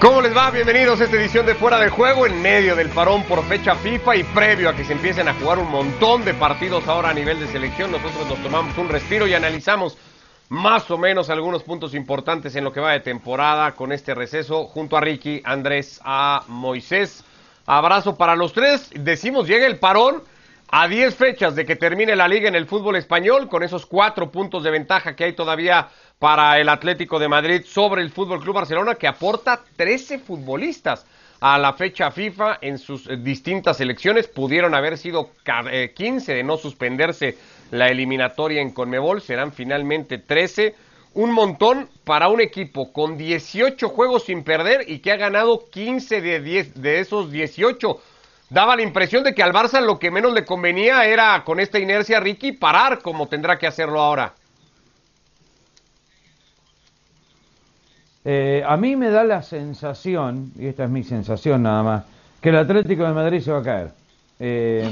¿Cómo les va? Bienvenidos a esta edición de Fuera de Juego en medio del parón por fecha FIFA y previo a que se empiecen a jugar un montón de partidos ahora a nivel de selección. Nosotros nos tomamos un respiro y analizamos más o menos algunos puntos importantes en lo que va de temporada con este receso junto a Ricky, Andrés, a Moisés. Abrazo para los tres. Decimos, llega el parón a 10 fechas de que termine la liga en el fútbol español, con esos cuatro puntos de ventaja que hay todavía para el Atlético de Madrid sobre el Fútbol Club Barcelona, que aporta 13 futbolistas a la fecha FIFA en sus eh, distintas selecciones. Pudieron haber sido 15 eh, de no suspenderse la eliminatoria en Conmebol, serán finalmente 13. Un montón para un equipo con 18 juegos sin perder y que ha ganado 15 de, 10, de esos 18 daba la impresión de que al Barça lo que menos le convenía era con esta inercia Ricky parar como tendrá que hacerlo ahora. Eh, a mí me da la sensación, y esta es mi sensación nada más, que el Atlético de Madrid se va a caer. Eh,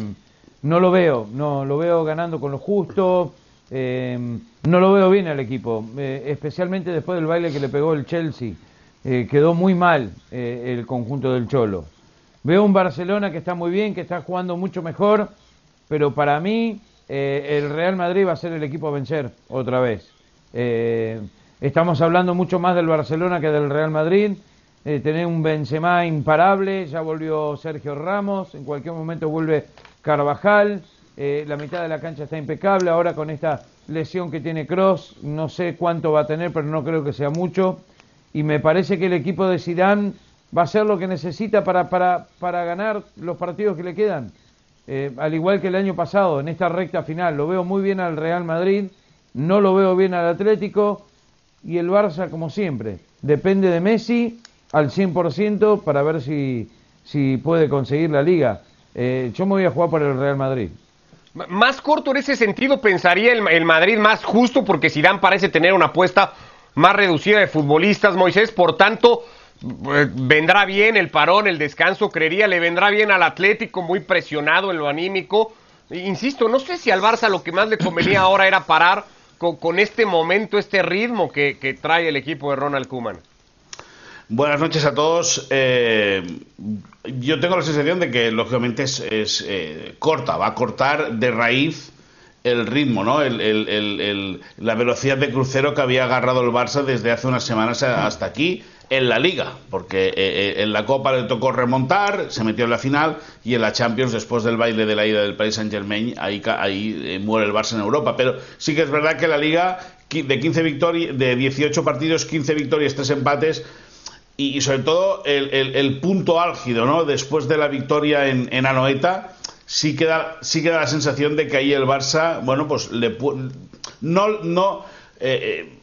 no lo veo, no lo veo ganando con lo justo, eh, no lo veo bien al equipo, especialmente después del baile que le pegó el Chelsea. quedó muy mal el conjunto del Cholo. Veo un Barcelona que está muy bien, que está jugando mucho mejor, pero para mí el Real Madrid va a ser el equipo a vencer otra vez. Estamos hablando mucho más del Barcelona que del Real Madrid. Eh, tener un Benzema imparable, ya volvió Sergio Ramos, en cualquier momento vuelve Carvajal, eh, la mitad de la cancha está impecable, ahora con esta lesión que tiene Cross, no sé cuánto va a tener, pero no creo que sea mucho, y me parece que el equipo de Zidane va a hacer lo que necesita para, para, para ganar los partidos que le quedan, eh, al igual que el año pasado, en esta recta final, lo veo muy bien al Real Madrid, no lo veo bien al Atlético, y el Barça como siempre. Depende de Messi al 100% para ver si, si puede conseguir la liga. Eh, yo me voy a jugar por el Real Madrid. Más corto en ese sentido pensaría el, el Madrid más justo porque Zidane parece tener una apuesta más reducida de futbolistas, Moisés, por tanto eh, vendrá bien el parón, el descanso, creería, le vendrá bien al Atlético muy presionado en lo anímico. Insisto, no sé si al Barça lo que más le convenía ahora era parar con, este momento, este ritmo que, trae el equipo de Ronald Kuman? Buenas noches a todos. Eh, yo tengo la sensación de que lógicamente es, eh, corta, va a cortar de raíz el ritmo, ¿no? la velocidad de crucero que había agarrado el Barça desde hace unas semanas hasta aquí en la liga, porque eh, eh, en la Copa le tocó remontar, se metió en la final y en la Champions, después del baile de la ida del Paris Saint Germain, ahí, ahí eh, muere el Barça en Europa. Pero sí que es verdad que la liga de 15 victorias, de 18 partidos, 15 victorias, 3 empates. Y, sobre todo el, punto álgido, ¿no? Después de la victoria en, en Anoeta, sí queda, sí queda la sensación de que ahí el Barça, bueno, pues le, no, no,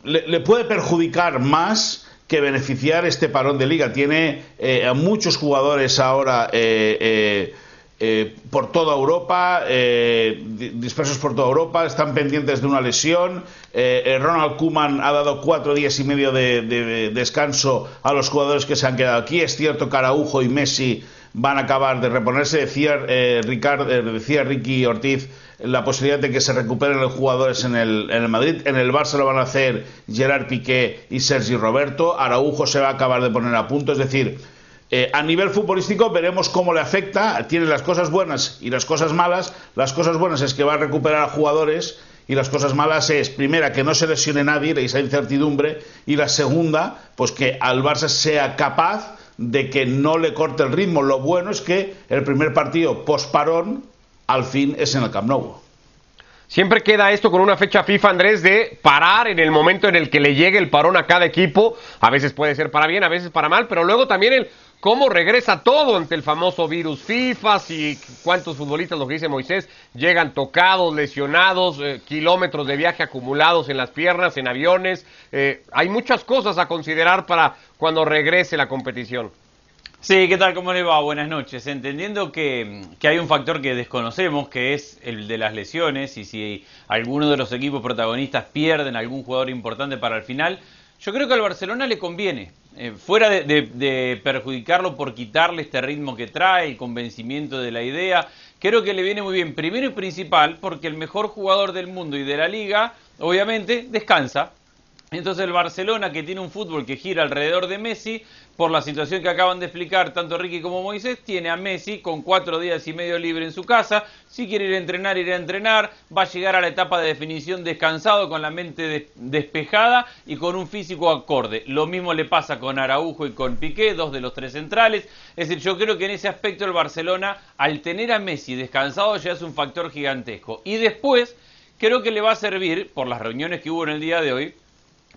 le puede perjudicar más que beneficiar este parón de liga. Tiene eh, a muchos jugadores ahora eh, eh, por toda Europa, dispersos por toda Europa, están pendientes de una lesión. Ronald Kuman ha dado cuatro días y medio de, descanso a los jugadores que se han quedado aquí. Es cierto que y Messi van a acabar de reponerse. Decía, Ricardo, decía Ricky Ortiz la posibilidad de que se recuperen los jugadores en el, Madrid. En el Barça lo van a hacer Gerard Piqué y Sergi Roberto. Araujo se va a acabar de poner a punto. Es decir, eh, a nivel futbolístico veremos cómo le afecta. Tiene las cosas buenas y las cosas malas. Las cosas buenas es que va a recuperar a jugadores y las cosas malas es, primera, que no se lesione nadie, esa incertidumbre, y la segunda, pues que al Barça sea capaz de que no le corte el ritmo. Lo bueno es que el primer partido post-parón al fin es en el Camp Nou. Siempre queda esto con una fecha FIFA, Andrés, de parar en el momento en el que le llegue el parón a cada equipo. A veces puede ser para bien, a veces para mal, pero luego también el cómo regresa todo ante el famoso virus FIFA, y cuántos futbolistas, lo que dice Moisés, llegan tocados, lesionados, eh, kilómetros de viaje acumulados en las piernas, en aviones. Eh, hay muchas cosas a considerar para cuando regrese la competición. Sí, ¿qué tal? ¿Cómo le va? Buenas noches. Entendiendo que, hay un factor que desconocemos, que es el de las lesiones, y si alguno de los equipos protagonistas pierden algún jugador importante para el final, yo creo que al Barcelona le conviene, eh, fuera de, perjudicarlo por quitarle este ritmo que trae, el convencimiento de la idea, creo que le viene muy bien, primero y principal, porque el mejor jugador del mundo y de la liga, obviamente, descansa, Entonces el Barcelona, que tiene un fútbol que gira alrededor de Messi, por la situación que acaban de explicar tanto Ricky como Moisés, tiene a Messi con cuatro días y medio libre en su casa. Si quiere ir a entrenar, irá a entrenar. Va a llegar a la etapa de definición descansado, con la mente despejada y con un físico acorde. Lo mismo le pasa con Araujo y con Piqué, dos de los tres centrales. Es decir, yo creo que en ese aspecto el Barcelona, al tener a Messi descansado, ya es un factor gigantesco. Y después, creo que le va a servir, por las reuniones que hubo en el día de hoy,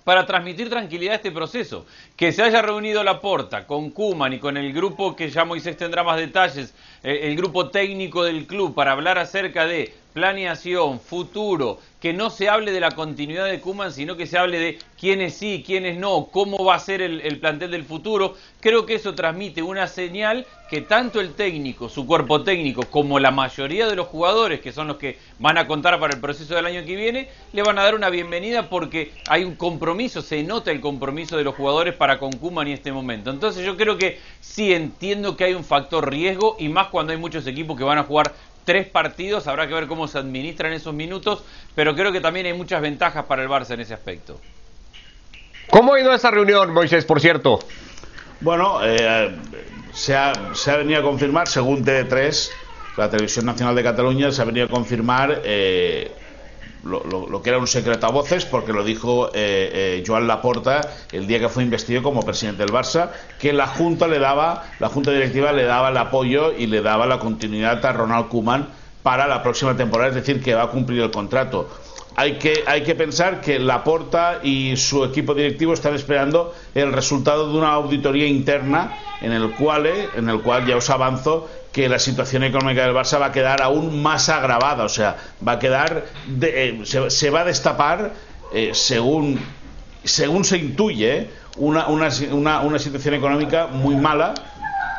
para transmitir tranquilidad a este proceso. Que se haya reunido la porta con Kuman y con el grupo que ya Moisés tendrá más detalles, el grupo técnico del club para hablar acerca de planeación, futuro, que no se hable de la continuidad de Kuman, sino que se hable de quiénes sí, quiénes no, cómo va a ser el, plantel del futuro. Creo que eso transmite una señal que tanto el técnico, su cuerpo técnico, como la mayoría de los jugadores, que son los que van a contar para el proceso del año que viene, le van a dar una bienvenida porque hay un compromiso, se nota el compromiso de los jugadores para con Kuman en este momento. Entonces yo creo que sí entiendo que hay un factor riesgo y más cuando hay muchos equipos que van a jugar tres partidos, habrá que ver cómo se administran esos minutos, pero creo que también hay muchas ventajas para el Barça en ese aspecto. ¿Cómo ha ido esa reunión, Moisés, por cierto? Bueno, eh, se, ha, venido a confirmar, según TV3, la Televisión Nacional de Cataluña, se ha venido a confirmar eh, lo, que era un secreto a voces, porque lo dijo eh, eh, Joan Laporta el día que fue investido como presidente del Barça, que la Junta le daba, la Junta Directiva le daba el apoyo y le daba la continuidad a Ronald Koeman para la próxima temporada, es decir, que va a cumplir el contrato. Hay que, hay que pensar que Laporta y su equipo directivo están esperando el resultado de una auditoría interna en el cual, en el cual ya os avanzo que la situación económica del Barça va a quedar aún más agravada, o sea, va a quedar, eh, se, va a destapar, eh, según, según se intuye, una, una, una, situación económica muy mala,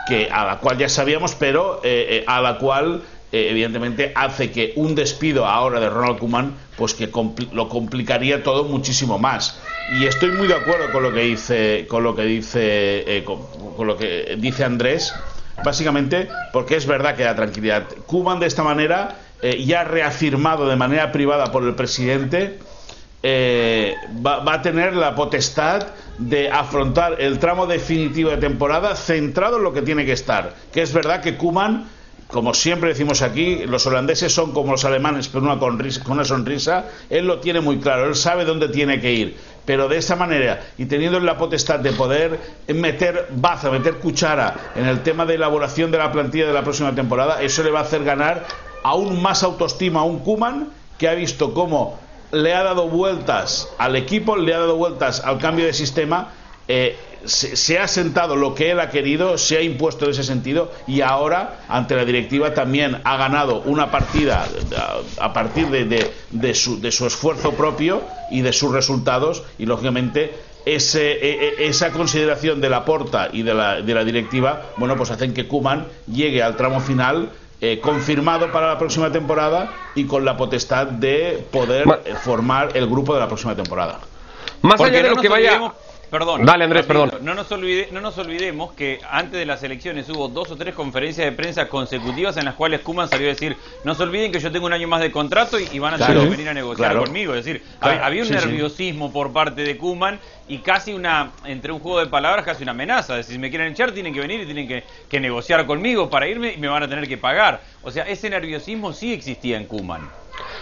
que, a la cual ya sabíamos, pero eh, a la cual evidentemente hace que un despido ahora de Ronald Koeman pues que lo complicaría todo muchísimo más y estoy muy de acuerdo con lo que dice con lo que dice con, lo que dice Andrés básicamente porque es verdad que da tranquilidad. Cuban de esta manera eh, ya reafirmado de manera privada por el presidente eh, va, a tener la potestad de afrontar el tramo definitivo de temporada centrado en lo que tiene que estar. Que es verdad que Kuman, como siempre decimos aquí, los holandeses son como los alemanes, pero una con una sonrisa. Él lo tiene muy claro, él sabe dónde tiene que ir pero de esa manera y teniendo la potestad de poder meter baza, meter cuchara en el tema de elaboración de la plantilla de la próxima temporada, eso le va a hacer ganar aún más autoestima a un Kuman que ha visto cómo le ha dado vueltas al equipo, le ha dado vueltas al cambio de sistema. Eh, se, ha sentado lo que él ha querido, se ha impuesto en ese sentido y ahora ante la directiva también ha ganado una partida a, partir de, su, de, su, esfuerzo propio y de sus resultados y lógicamente ese, e, e, esa consideración de la porta y de la, de la directiva, bueno, pues hacen que Kuman llegue al tramo final eh, confirmado para la próxima temporada y con la potestad de poder formar el grupo de la próxima temporada. Más allá de lo que vaya Perdón. Dale, Andrés, perdón. No nos, no nos olvidemos que antes de las elecciones hubo dos o tres conferencias de prensa consecutivas en las cuales Kuman salió a decir: No se olviden que yo tengo un año más de contrato y, van a tener que venir a negociar conmigo. Es decir, había, un nerviosismo por parte de Kuman y casi una, entre un juego de palabras, casi una amenaza. Es decir, si me quieren echar, tienen que venir y tienen que, que negociar conmigo para irme y me van a tener que pagar. O sea, ese nerviosismo sí existía en Kuman.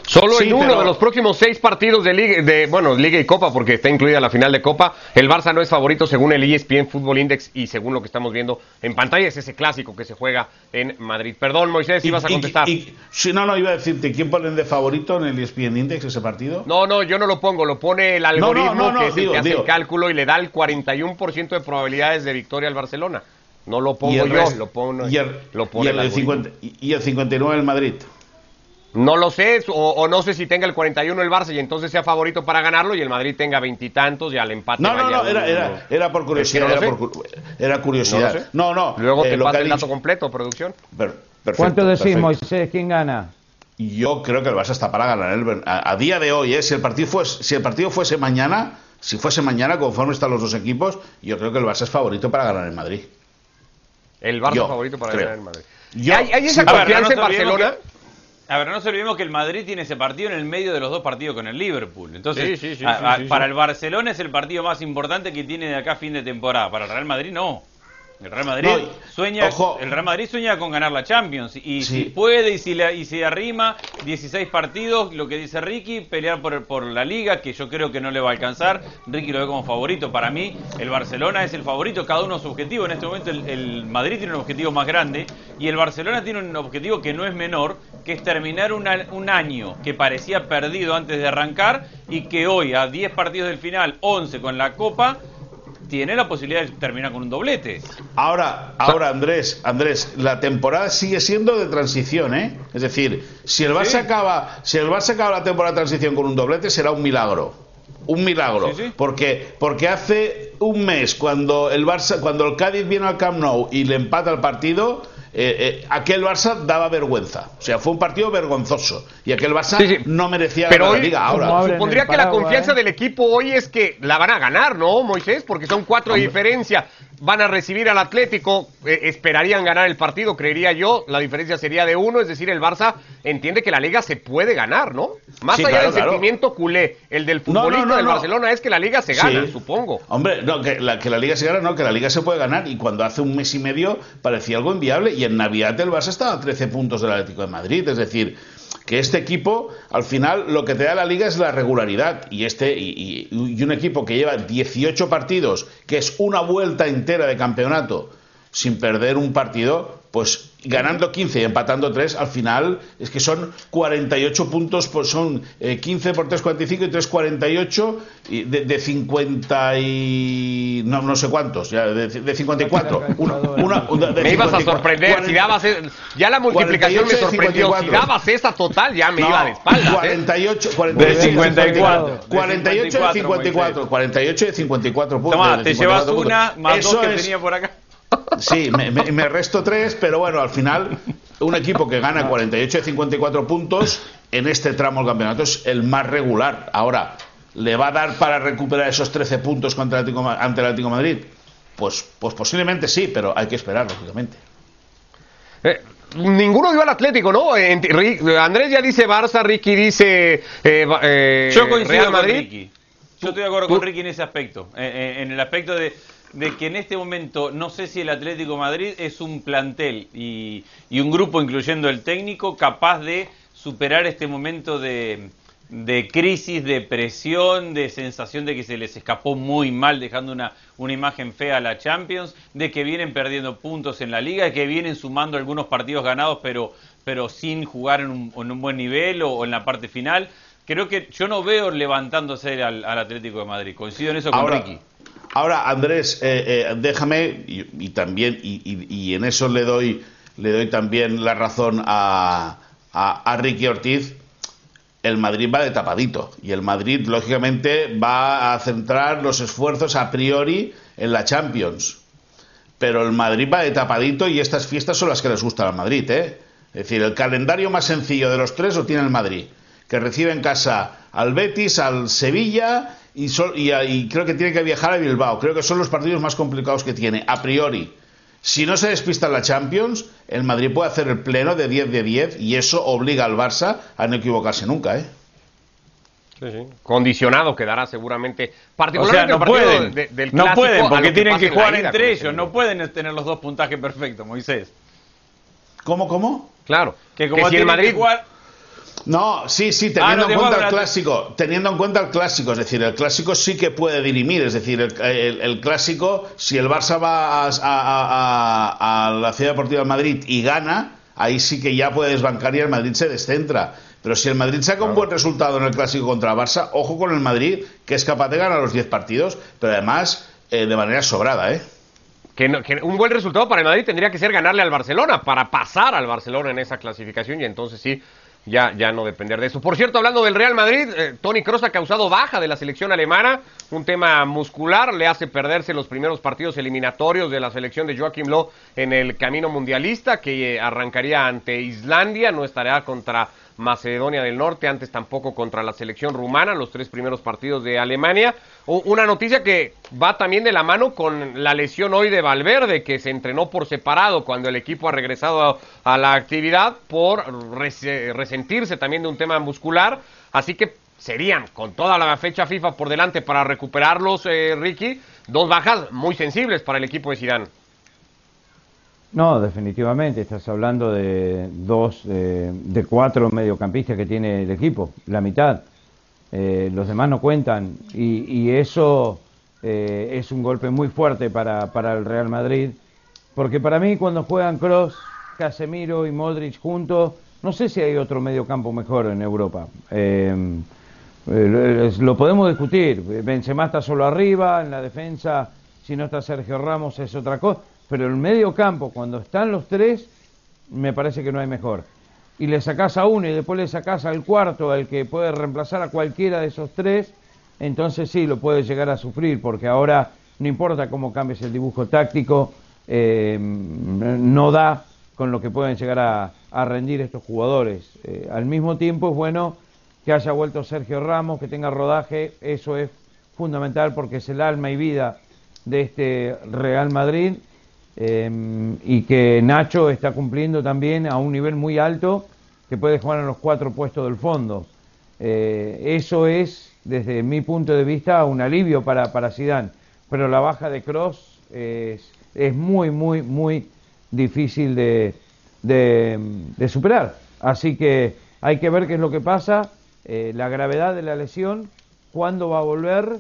Solo en uno de los próximos seis partidos de Liga, de, bueno, Liga y Copa, porque está incluida la final de Copa, el Barça no es favorito según el ESPN Football Index y según lo que estamos viendo en pantalla, es ese clásico que se juega en Madrid. Perdón, Moisés, ibas a contestar. si no, no, iba a decirte, ¿quién ponen de favorito en el ESPN Index ese partido? No, no, yo no lo pongo, lo pone el algoritmo que es el que hace el cálculo y le da el 41% de probabilidades de victoria al Barcelona. No lo pongo yo, lo, pongo, y el, lo pone el, 50, y el 59 el Madrid. No lo sé, o, no sé si tenga el 41 el Barça y entonces sea favorito para ganarlo y el Madrid tenga veintitantos y, al empate. No, no, no, era, era, por curiosidad. era, curiosidad. No, no. Luego eh, te pasa el dato completo, producción. ¿Cuánto decís, Moisés? ¿Quién gana? Yo creo que el Barça está para ganar. El, a, día de hoy, eh, si, el partido fuese, si el partido fuese mañana, si fuese mañana, conforme están los dos equipos, yo creo que el Barça es favorito para ganar en Madrid. El Barça es favorito para ganar en Madrid. ¿Hay, esa confianza en Barcelona? A ver, no nos olvidemos que el Madrid tiene ese partido en el medio de los dos partidos con el Liverpool. Entonces, Sí, sí, sí, a- sí, a- sí, para el Barcelona es el partido más importante que tiene de acá a fin de temporada. Para el Real Madrid no. El Real Madrid No, sueña, ojo. el Real Madrid sueña con ganar la Champions y Sí. si puede y si la- y si arrima 16 partidos, lo que dice Ricky, pelear por, por la liga, que yo creo que no le va a alcanzar. Ricky lo ve como favorito. Para mí, el Barcelona es el favorito, cada uno su objetivo. En este momento el, el Madrid tiene un objetivo más grande y el Barcelona tiene un objetivo que no es menor, que es terminar una- un año que parecía perdido antes de arrancar y que hoy, a 10 partidos del final, 11 con la Copa, tiene la posibilidad de terminar con un doblete. Ahora, ahora Andrés, Andrés, la temporada sigue siendo de transición, ¿eh? Es decir, si el Barça acaba, si el Barça acaba la temporada de transición con un doblete será un milagro. Un milagro, Sí, sí. porque porque hace un mes cuando el Barça, cuando el Cádiz viene al Camp Nou y le empata el partido, eh, eh, aquel Barça daba vergüenza. O sea, fue un partido vergonzoso y aquel Barça Sí, sí. no merecía Pero hoy, la liga. Ahora, supondría que la confianza ¿eh? del equipo hoy es que la van a ganar, ¿no, Moisés? Porque son cuatro de diferencia. Van a recibir al Atlético, eh, esperarían ganar el partido, creería yo. La diferencia sería de uno, es decir, el Barça entiende que la liga se puede ganar, ¿no? Más Sí, allá claro, del claro. sentimiento culé, el del No, no, futbolista no, del. Barcelona es que la liga se gana, Sí. supongo. Hombre, no, que la, que la liga se gana, no, que la liga se puede ganar. Y cuando hace un mes y medio parecía algo inviable. Y en Navidad el Barça estaba a 13 puntos del Atlético de Madrid. Es decir, que este equipo, al final, lo que te da la liga es la regularidad. Y este y, un equipo que lleva 18 partidos, que es una vuelta entera de campeonato, sin perder un partido, pues ganando 15 y empatando 3, al final es que son 48 puntos, pues son eh, 15 por 3, 45 y 3, 48 y de, de 50 y... no, no sé cuántos, ya, de, de 54. Una, una- una- de Me ibas a 54, sorprender, si 40, dabas... e- Ya la multiplicación me 48 sorprendió. Si 54. dabas esa total, ya me no, iba de espaldas. ¿eh? 48, 48 De 54. 48 de 54, 54, 48 de 54 puntos. Toma, de te 54 llevas una más Eso dos que es- tenía por acá. Sí, me, me- me resto tres, pero bueno, al final, un equipo que gana 48 de 54 puntos en este tramo del campeonato es el más regular. Ahora, ¿le va a dar para recuperar esos 13 puntos contra el Atlético Ma- ante el Atlético de Madrid? Pues, pues posiblemente sí, pero hay que esperar, lógicamente. Eh, ninguno dio al Atlético, ¿no? En- Ri- Andrés ya dice Barça, Ricky dice eh, eh, Yo coincido Real con Madrid. Ricky. Yo estoy de acuerdo con Ricky en ese aspecto. Eh, eh, en el aspecto de, de que en este momento no sé si el Atlético de Madrid es un plantel y, y un grupo, incluyendo el técnico, capaz de superar este momento de, de crisis, de presión, de sensación de que se les escapó muy mal, dejando una, una imagen fea a la Champions, de que vienen perdiendo puntos en la liga, de que vienen sumando algunos partidos ganados, pero, pero sin jugar en un, en un buen nivel o, o en la parte final. Creo que yo no veo levantándose al, al Atlético de Madrid. Coincido en eso con Ahora, Ricky. Ahora Andrés, eh, eh, déjame, y, también, y en eso le doy, le doy también la razón a, a, a Ricky Ortiz. El Madrid va de tapadito y el Madrid, lógicamente, va a centrar los esfuerzos a priori en la Champions. Pero el Madrid va de tapadito y estas fiestas son las que les gustan al Madrid, ¿eh? Es decir, el calendario más sencillo de los tres lo tiene el Madrid, que recibe en casa al Betis, al Sevilla y, sol- y creo que tiene que viajar a Bilbao. Creo que son los partidos más complicados que tiene, a priori. Si no se despista en la Champions, el Madrid puede hacer el pleno de 10 de 10 y eso obliga al Barça a no equivocarse nunca, ¿eh? Condicionado quedará seguramente. O Particularmente sea, no pueden. de- del no pueden a porque tienen que jugar ida, entre ellos. No pueden tener los dos puntajes perfectos, Moisés. ¿Cómo, cómo? Claro. Que como si el Madrid que jugar... No, sí, sí, Ah, teniendo no en cuenta el clásico, teniendo en cuenta el clásico, es decir, el clásico sí que puede dirimir, es decir, el, el- el clásico, si el Barça va a, a- a- a la Ciudad Deportiva de Madrid y gana, ahí sí que ya puede desbancar y el Madrid se descentra. Pero si el Madrid saca un buen resultado en el clásico contra el Barça, ojo con el Madrid, que es capaz de ganar los 10 partidos, pero además eh, de manera sobrada, ¿eh? Que, no- que un buen resultado para el Madrid tendría que ser ganarle al Barcelona para pasar al Barcelona en esa clasificación y entonces sí, ya, ya no depender de eso. Por cierto, hablando del Real Madrid, eh, Tony Kroos ha causado baja de la selección alemana, un tema muscular, le hace perderse los primeros partidos eliminatorios de la selección de Joachim Löw en el camino mundialista que eh, arrancaría ante Islandia, no estará contra Macedonia del Norte, antes tampoco contra la selección rumana, los tres primeros partidos de Alemania. Una noticia que va también de la mano con la lesión hoy de Valverde, que se entrenó por separado cuando el equipo ha regresado a, la actividad por resentirse también de un tema muscular. Así que serían, con toda la fecha FIFA por delante para recuperarlos, eh, Ricky, dos bajas muy sensibles para el equipo de Zidane. No, definitivamente, estás hablando de dos, de cuatro mediocampistas que tiene el equipo, la mitad. Eh, los demás no cuentan y, eso eh, es un golpe muy fuerte para, para, el Real Madrid, porque para mí cuando juegan Cross, Casemiro y Modric juntos, no sé si hay otro mediocampo mejor en Europa. Eh, lo podemos discutir, Benzema está solo arriba, en la defensa, si no está Sergio Ramos es otra cosa, pero el mediocampo, cuando están los tres, me parece que no hay mejor y le sacás a uno y después le sacás al cuarto, al que puede reemplazar a cualquiera de esos tres, entonces sí lo puede llegar a sufrir, porque ahora no importa cómo cambies el dibujo táctico, eh, no da con lo que pueden llegar a, rendir estos jugadores. Eh, al mismo tiempo es bueno que haya vuelto Sergio Ramos, que tenga rodaje, eso es fundamental porque es el alma y vida de este Real Madrid Em, y que Nacho está cumpliendo también a un nivel muy alto que puede jugar en los cuatro puestos del fondo. Eh, eso es, desde mi punto de vista, un alivio para, para Zidane. Pero la baja de Cross es, muy, muy, muy difícil de, de, superar. Así que hay que ver qué es lo que pasa, eh, la gravedad de la lesión, cuándo va a volver,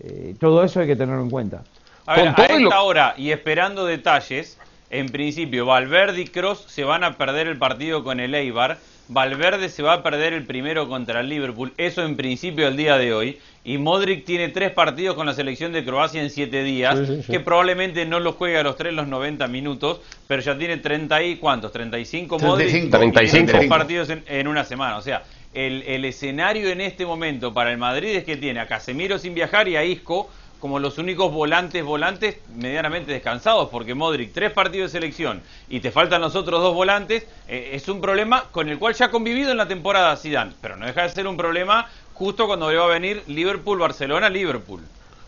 eh, todo eso hay que tenerlo en cuenta. A ver, a esta hora y esperando detalles, en principio Valverde y Cross se van a perder el partido con el Eibar. Valverde se va a perder el primero contra el Liverpool, eso en principio el día de hoy. Y Modric tiene tres partidos con la selección de Croacia en siete días, que probablemente no los juegue a los tres los 90 minutos, pero ya tiene 30 y cuántos, 35 Modric, 35. tres partidos en, en, una semana. O sea, el, el escenario en este momento para el Madrid es que tiene a Casemiro sin viajar y a Isco como los únicos volantes, volantes medianamente descansados, porque Modric, tres partidos de selección y te faltan los otros dos volantes, eh, es un problema con el cual ya ha convivido en la temporada Zidane, pero no deja de ser un problema justo cuando le va a venir Liverpool, Barcelona, Liverpool.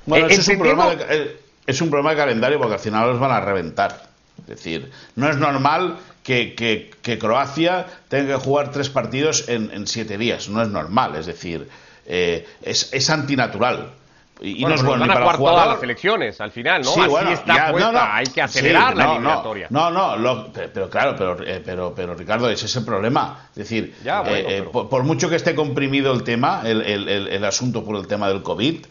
Bueno, eh, es, un problema de, eh, es un problema de calendario porque al final los van a reventar. Es decir, no es normal que, que, Croacia tenga que jugar tres partidos en, siete días, no es normal, es decir, es, es antinatural. Y, no es bueno van a jugar todas las elecciones al final, ¿no? Sí, Así está puesta, hay que acelerar la eliminatoria. No, no, pero, claro, pero, eh, pero, pero Ricardo, ese es el problema. Es decir, eh, eh, por, mucho que esté comprimido el tema, el, el, el, asunto por el tema del COVID,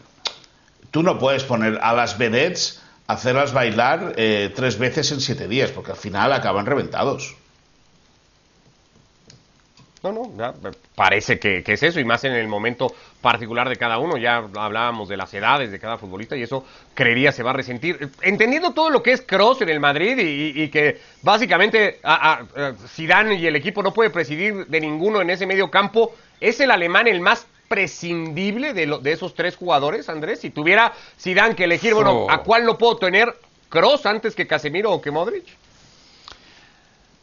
tú no puedes poner a las vedettes, hacerlas bailar tres veces en siete días, porque al final acaban reventados. No, no, parece que, es eso, y más en el momento particular de cada uno. Ya hablábamos de las edades de cada futbolista y eso creería se va a resentir. Entendiendo todo lo que es Cross en el Madrid y, que básicamente a, Zidane y el equipo no puede presidir de ninguno en ese medio campo, ¿es el alemán el más prescindible de, de esos tres jugadores, Andrés? Si tuviera Zidane que elegir, bueno, ¿a cuál lo puedo tener? ¿Cross antes que Casemiro o que Modric?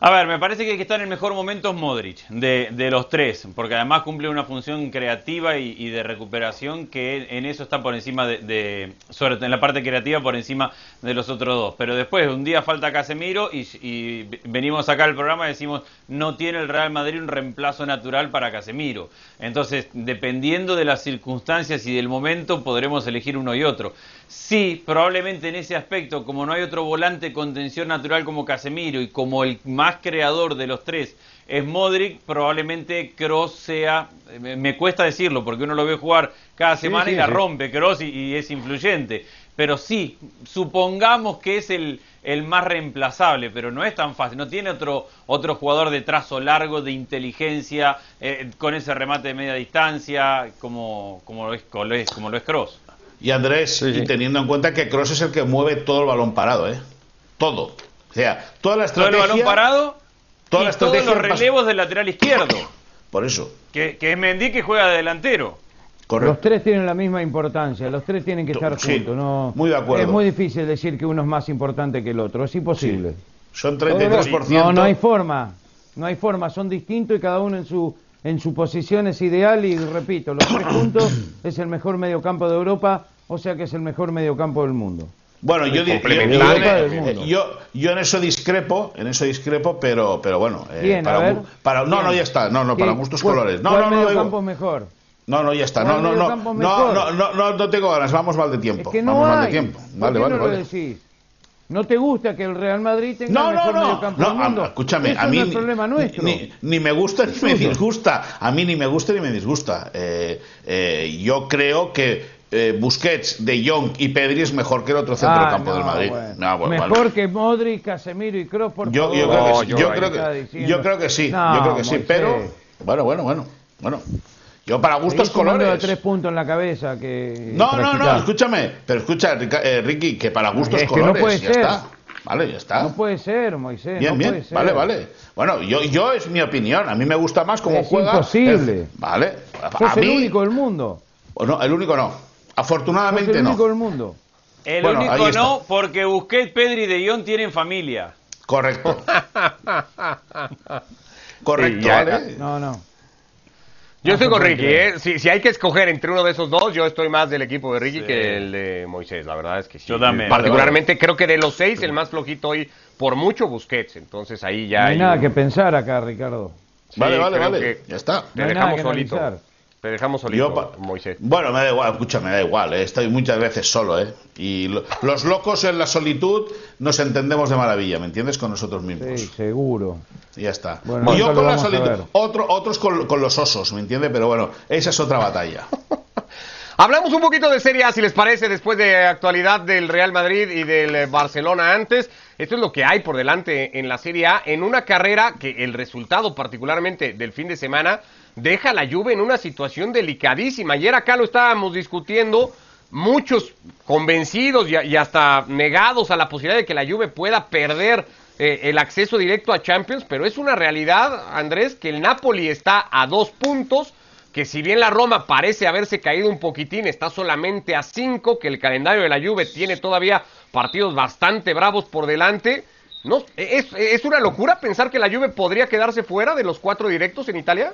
A ver, me parece que que está en el mejor momento es Modric, de, de los tres, porque además cumple una función creativa y, de recuperación que en eso está por encima de, todo en la parte creativa, por encima de los otros dos. Pero después, un día falta Casemiro y, y venimos acá al programa y decimos, no tiene el Real Madrid un reemplazo natural para Casemiro. Entonces, dependiendo de las circunstancias y del momento, podremos elegir uno y otro. Sí, probablemente en ese aspecto, como no hay otro volante con tensión natural como Casemiro y como el más creador de los tres es Modric, probablemente Cross sea, me cuesta decirlo porque uno lo ve jugar cada semana y la rompe Cross y, es influyente, pero sí, supongamos que es el, el más reemplazable, pero no es tan fácil, no tiene otro, otro jugador de trazo largo, de inteligencia, eh, con ese remate de media distancia como, como, lo, es, como, lo, es, como Y Andrés, y teniendo en cuenta que Cross es el que mueve todo el balón parado, ¿eh? Todo. O sea, toda la estrategia. Todo el balón parado toda y todos los relevos del lateral izquierdo. Por eso. Que, que es Mendy que juega de delantero. Correcto. Los tres tienen la misma importancia, los tres tienen que estar juntos. No, muy de acuerdo. Es muy difícil decir que uno es más importante que el otro, es imposible. Son 33%. No, no hay forma, no hay forma, son distintos y cada uno en su en su posición es ideal y repito, los tres puntos es el mejor mediocampo de Europa, o sea que es el mejor mediocampo del mundo. Bueno, yo, yo, yo- eh, yo- yo en eso discrepo, en eso discrepo, pero, pero bueno, eh. A para, para- no, no, ya está, no, no, para ¿Qué- gustos colores. No, no, no, mediocampo digo- mejor? no, no, ya está, no, ¿Cuál no, no, no, no, no, no, no tengo ganas, vamos mal de tiempo. Es que no vamos mal de hay. tiempo. ¿Por Vale, qué vale, no lo vale. ¿No te gusta que el Real Madrid tenga No, el no, mejor no, mediocampo no, del mundo? a- escúchame, Eso a mí no es ni- problema nuestro. Ni, ni me gusta ni me disgusta. A mí ni me gusta ni me disgusta. Eh, eh, yo creo que eh, Busquets, De Jong y Pedri es mejor que el otro centro del Ah, campo del no, Madrid. bueno. No, bueno, Mejor vale. que Modric, Casemiro y Kroos, por Yo, yo creo que No, sí, yo creo que, diciendo. yo creo que sí, No, yo creo que sí, Moisés. pero bueno, bueno, bueno, bueno. Yo para gustos colores. tres puntos en la cabeza que No, no, no, escúchame, pero escucha, eh, Ricky, que para gustos Es que no colores, puede ya ser. está. Vale, ya está. No puede ser, Moisés. Bien, no bien, puede ser. vale, vale. Bueno, yo, yo es mi opinión. A mí me gusta más cómo Es juega. imposible. el- vale. A Sos el mí, único del mundo. no, el único no. Afortunadamente el no. único del mundo. El Bueno, único no, porque Busquets, Pedri y De Jong tienen familia. Correcto. Correcto, Sí, ¿vale? No, no. Yo No estoy con Ricky. ¿eh? Si, si hay que escoger entre uno de esos dos, yo estoy más del equipo de Ricky Sí. que el de Moisés. La verdad es que sí. Yo también. Particularmente creo que de los seis, el más flojito hoy, por mucho Busquets. Entonces ahí ya No hay hay nada un- que pensar acá, Ricardo. Sí, vale, vale, vale. Ya está. Te No dejamos solito. analizar. Te dejamos solito, Yo Moisés. Bueno, me da igual, escucha, me da igual, ¿eh? estoy muchas veces solo, ¿eh? Y lo- los locos en la solitud nos entendemos de maravilla, ¿me entiendes? Con nosotros mismos. Sí, seguro. Y ya está. Bueno, y yo con la solitud, otro, otros con, con los osos, ¿me entiendes? Pero bueno, esa es otra batalla. Hablamos un poquito de Serie A, si les parece, después de actualidad del Real Madrid y del eh, Barcelona antes. Esto es lo que hay por delante en la Serie A, en una carrera que el resultado particularmente del fin de semana deja a la Juve en una situación delicadísima. Ayer acá lo estábamos discutiendo, muchos convencidos y, hasta negados a la posibilidad de que la Juve pueda perder eh, el acceso directo a Champions, pero es una realidad, Andrés, que el Napoli está a dos puntos que si bien la Roma parece haberse caído un poquitín, está solamente a 5, que el calendario de la Juve tiene todavía partidos bastante bravos por delante. No, es, es una locura pensar que la Juve podría quedarse fuera de los cuatro directos en Italia.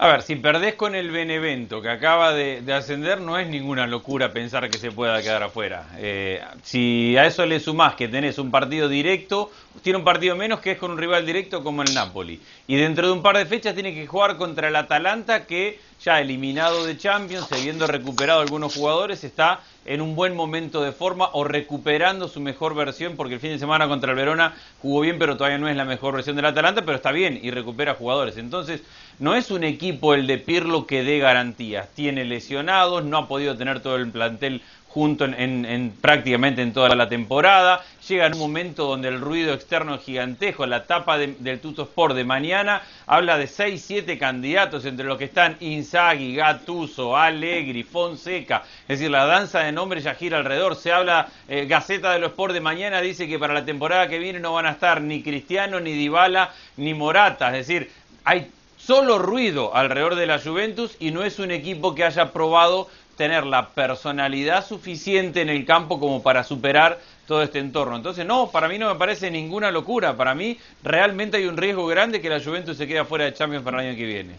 A ver, si perdés con el Benevento, que acaba de, de ascender, no es ninguna locura pensar que se pueda quedar afuera. Eh, si a eso le sumás que tenés un partido directo, tiene un partido menos que es con un rival directo como el Napoli. Y dentro de un par de fechas tiene que jugar contra el Atalanta, que ya eliminado de Champions, habiendo recuperado algunos jugadores, está en un buen momento de forma o recuperando su mejor versión, porque el fin de semana contra el Verona jugó bien, pero todavía no es la mejor versión del Atalanta, pero está bien y recupera jugadores. Entonces, no es un equipo el de Pirlo que dé garantías. Tiene lesionados, no ha podido tener todo el plantel junto en, en- en prácticamente en toda la temporada. Llega en un momento donde el ruido externo es gigantesco. La tapa de- del Tuto Sport de mañana habla de 6, 7 candidatos, entre los que están Inzaghi, Gattuso, Allegri, Fonseca. Es decir, la danza de nombres ya gira alrededor. Se habla, eh, Gaceta de los Sport de mañana dice que para la temporada que viene no van a estar ni Cristiano, ni Dybala, ni Morata. Es decir, hay solo ruido alrededor de la Juventus y no es un equipo que haya probado tener la personalidad suficiente en el campo como para superar todo este entorno. Entonces, no, para mí no me parece ninguna locura. Para mí realmente hay un riesgo grande que la Juventus se quede fuera de Champions para el año que viene.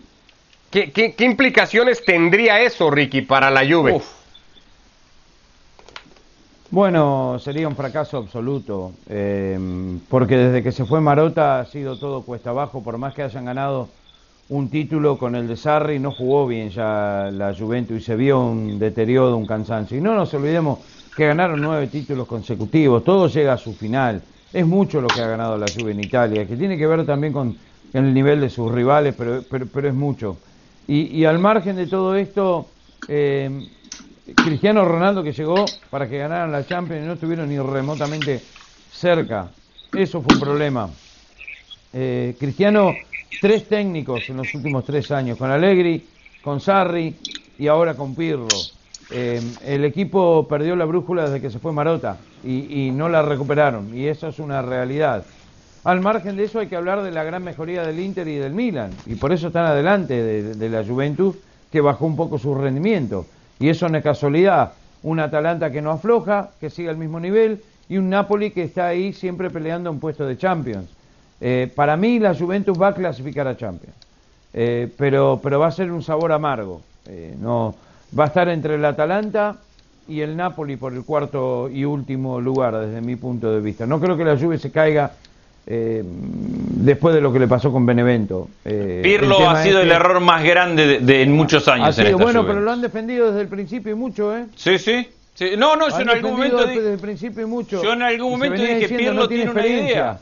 ¿Qué, qué, qué implicaciones tendría eso, Ricky, para la Juve? Uf. Bueno, sería un fracaso absoluto, eh, porque desde que se fue Marota ha sido todo cuesta abajo, por más que hayan ganado un título con el de Sarri, no jugó bien ya la Juventus y se vio un deterioro, un cansancio. Y no nos olvidemos que ganaron nueve títulos consecutivos, todo llega a su final. Es mucho lo que ha ganado la Juve en Italia, que tiene que ver también con el nivel de sus rivales, pero, pero, es mucho. Y, al margen de todo esto, eh, Cristiano Ronaldo que llegó para que ganaran la Champions no estuvieron ni remotamente cerca. Eso fue un problema. Eh, Cristiano, tres técnicos en los últimos tres años, con Allegri, con Sarri y ahora con Pirlo. Eh, el equipo perdió la brújula desde que se fue Marota y, no la recuperaron y eso es una realidad. Al margen de eso hay que hablar de la gran mejoría del Inter y del Milan y por eso están adelante de, de la Juventus que bajó un poco su rendimiento y eso no es casualidad. Un Atalanta que no afloja, que sigue al mismo nivel y un Napoli que está ahí siempre peleando un puesto de Champions. Eh, para mí la Juventus va a clasificar a Champions. Eh, pero, pero va a ser un sabor amargo. Eh, no, va a estar entre el Atalanta y el Napoli por el cuarto y último lugar, desde mi punto de vista. No creo que la Juve se caiga eh, después de lo que le pasó con Benevento. Eh, Pirlo ha sido es el error más grande de, de- en muchos años ha en sido esta bueno, Juventus. pero lo han defendido desde el principio y mucho, ¿eh? Sí, sí. sí. No, no, yo en momento desde dije, el principio y mucho. yo en algún momento venía dije, diciendo, Pirlo no tiene una experiencia. idea.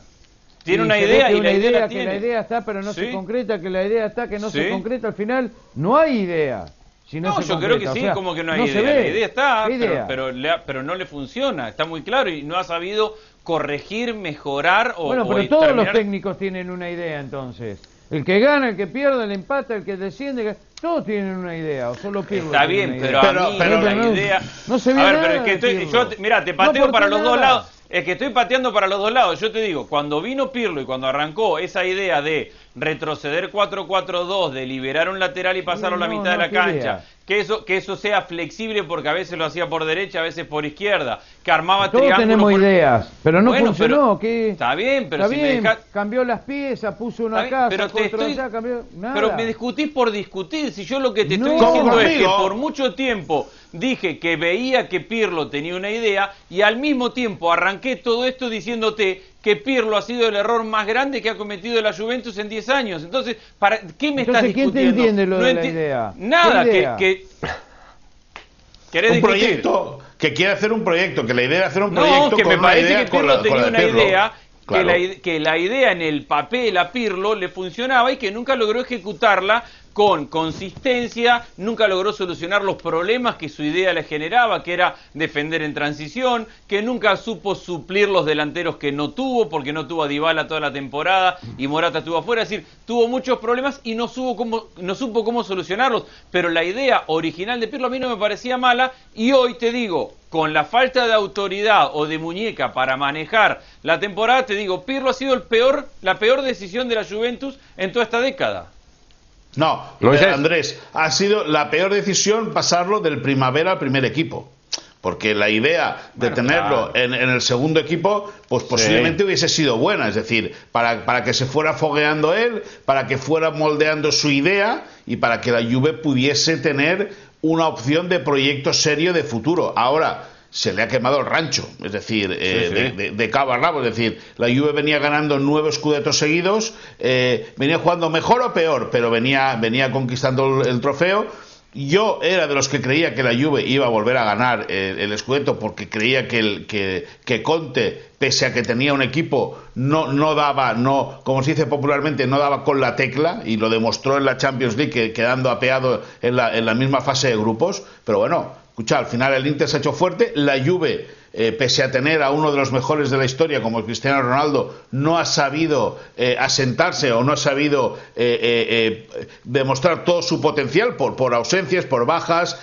Tiene una idea y la idea, la que tiene. la idea está, pero no Sí. se concreta, que la idea está, que no Sí. se concreta. Al final no hay idea. Si no, yo creo que sí, O sea, como que no hay no idea. La idea está, ¿Qué pero, pero, pero no le funciona, está muy claro y no ha sabido corregir, mejorar o Bueno, o pero todos los técnicos tienen una idea entonces. El que gana, el que pierde, el empata, el que desciende, todos tienen una idea, o solo Pirlo Está bien, pero, idea. a Pero- mí pero la no- idea. no se ve a ver, nada pero es que estoy. Yo, mira, te pateo para los dos lados. Es que estoy pateando para los dos lados. Yo te digo, cuando vino Pirlo y cuando arrancó esa idea de retroceder 4-4-2, de liberar un lateral y pasarlo a la No, mitad de no, la cancha, que eso, que eso sea flexible porque a veces lo hacía por derecha, a veces por izquierda, que armaba Todos triángulos tenemos por- ideas, pero no Bueno, funcionó. pero- ¿qué? Está bien, pero Está si me cambió las piezas, puso uno Está bien, acá, pero te otro estoy- allá, cambió... Nada. Pero me discutís por discutir. Si yo lo que te estoy No. diciendo es que por mucho tiempo dije que veía que Pirlo tenía una idea y al mismo tiempo arranqué todo esto diciéndote que Pirlo ha sido el error más grande que ha cometido la Juventus en 10 años. Entonces, ¿para qué me estás Entonces, ¿quién te discutiendo? entiende lo de la idea? Nada, ¿Qué que, idea? que... ¿Querés Un discutir? proyecto que quiere hacer un proyecto, que la idea era hacer un No, proyecto que con me una parece idea que Pirlo la- tenía la una Pirlo. idea, que, Claro. la, ide- que la idea en el papel a Pirlo le funcionaba y que nunca logró ejecutarla con consistencia, nunca logró solucionar los problemas que su idea le generaba, que era defender en transición, que nunca supo suplir los delanteros que no tuvo, porque no tuvo a Dybala toda la temporada y Morata estuvo afuera, es decir, tuvo muchos problemas y no, supo cómo, no supo cómo solucionarlos, pero la idea original de Pirlo a mí no me parecía mala y hoy te digo, con la falta de autoridad o de muñeca para manejar la temporada, te digo, Pirlo ha sido el peor, la peor decisión de la Juventus en toda esta década. No, ¿Lo eh? Andrés, ha sido la peor decisión pasarlo del primavera al primer equipo. Porque la idea de Bueno, tenerlo claro. en, en el segundo equipo, pues posiblemente hubiese sido buena. Es decir, para, para que se fuera fogueando él, para que fuera moldeando su idea y para que la Juve pudiese tener una opción de proyecto serio de futuro. Ahora, se le ha quemado el rancho, es decir, eh, sí. de- de, de cabo a rabo. Es decir, la Juve venía ganando nueve escudetos seguidos, eh, venía jugando mejor o peor, pero venía, venía conquistando el, el trofeo. Yo era de los que creía que la Juve iba a volver a ganar eh, el Scudetto porque creía que, el, que, que Conte, pese a que tenía un equipo, no, no daba, no, como se dice popularmente, no daba con la tecla y lo demostró en la Champions League que- quedando apeado en la, en la misma fase de grupos. Pero bueno, escucha, al final el Inter se ha hecho fuerte, la Juve eh, pese a tener a uno de los mejores de la historia como Cristiano Ronaldo, no ha sabido eh, asentarse o no ha sabido eh, demostrar todo su potencial por, por ausencias, por bajas,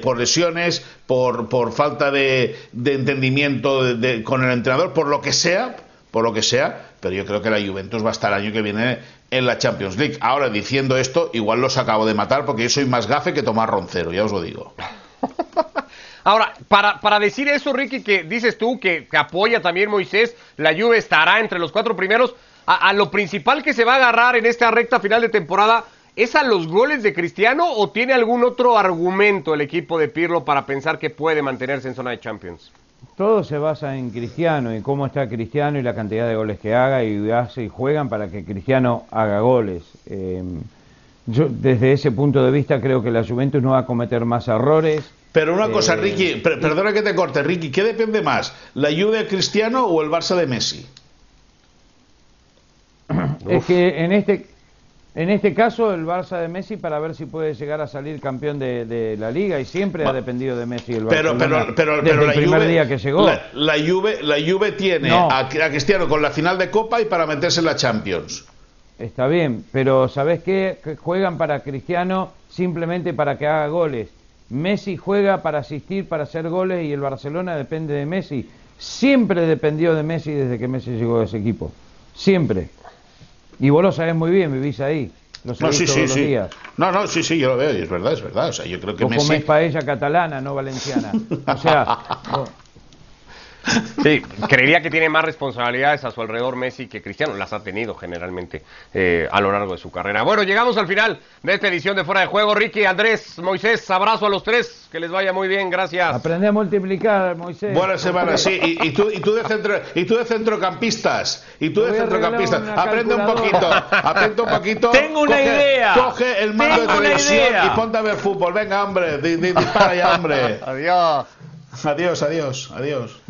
por lesiones, por, por falta de, de entendimiento de- de- con el entrenador, por lo que sea, por lo que sea, pero yo creo que la Juventus va a estar el año que viene en la Champions League. Ahora, diciendo esto, igual los acabo de matar porque yo soy más gafe que Tomás Roncero, ya os lo digo. Ahora, para, para decir eso, Ricky, que dices tú que, apoya también Moisés, la Juve estará entre los cuatro primeros. A, a lo principal que se va a agarrar en esta recta final de temporada, ¿es a los goles de Cristiano o tiene algún otro argumento el equipo de Pirlo para pensar que puede mantenerse en zona de Champions? Todo se basa en Cristiano y cómo está Cristiano y la cantidad de goles que haga y hace y juegan para que Cristiano haga goles. Eh, yo desde ese punto de vista creo que la Juventus no va a cometer más errores. Pero una cosa, Eh, Ricky, per- perdona que te corte, Ricky, ¿qué depende más? ¿La Juve de Cristiano o el Barça de Messi? Es que en este en este caso el Barça de Messi para ver si puede llegar a salir campeón de, de la liga y siempre ha dependido de Messi el Pero, Barcelona pero, pero, desde pero el la primer Juve, día que llegó. La, la Juve, la Juve tiene No. a, a Cristiano con la final de Copa y para meterse en la Champions. Está bien, pero ¿sabes qué? Que juegan para Cristiano simplemente para que haga goles. Messi juega para asistir, para hacer goles y el Barcelona depende de Messi. Siempre dependió de Messi desde que Messi llegó a ese equipo. Siempre. Y vos lo sabés muy bien, vivís ahí. Lo No, sí, todos sí, los sí. días. No, no, sí, sí, yo lo veo, y es verdad, es verdad. O sea, yo creo que Vos Messi. comés paella catalana, no valenciana. O sea, Sí, creería que tiene más responsabilidades a su alrededor Messi que Cristiano. Las ha tenido generalmente eh, a lo largo de su carrera. Bueno, llegamos al final de esta edición de Fuera de Juego. Ricky, Andrés, Moisés, abrazo a los tres. Que les vaya muy bien, gracias. Aprende a multiplicar, Moisés. Buena semana, sí. Y, y tú, y, tú de centro, y tú de centrocampistas. Y tú de centrocampistas. Aprende un poquito. Aprende un poquito. Tengo una coge, idea. Coge el mando Tengo de una televisión idea. y ponte a ver fútbol. Venga, hombre. di- di- dispara ya, hombre. Adiós. Adiós, adiós, adiós.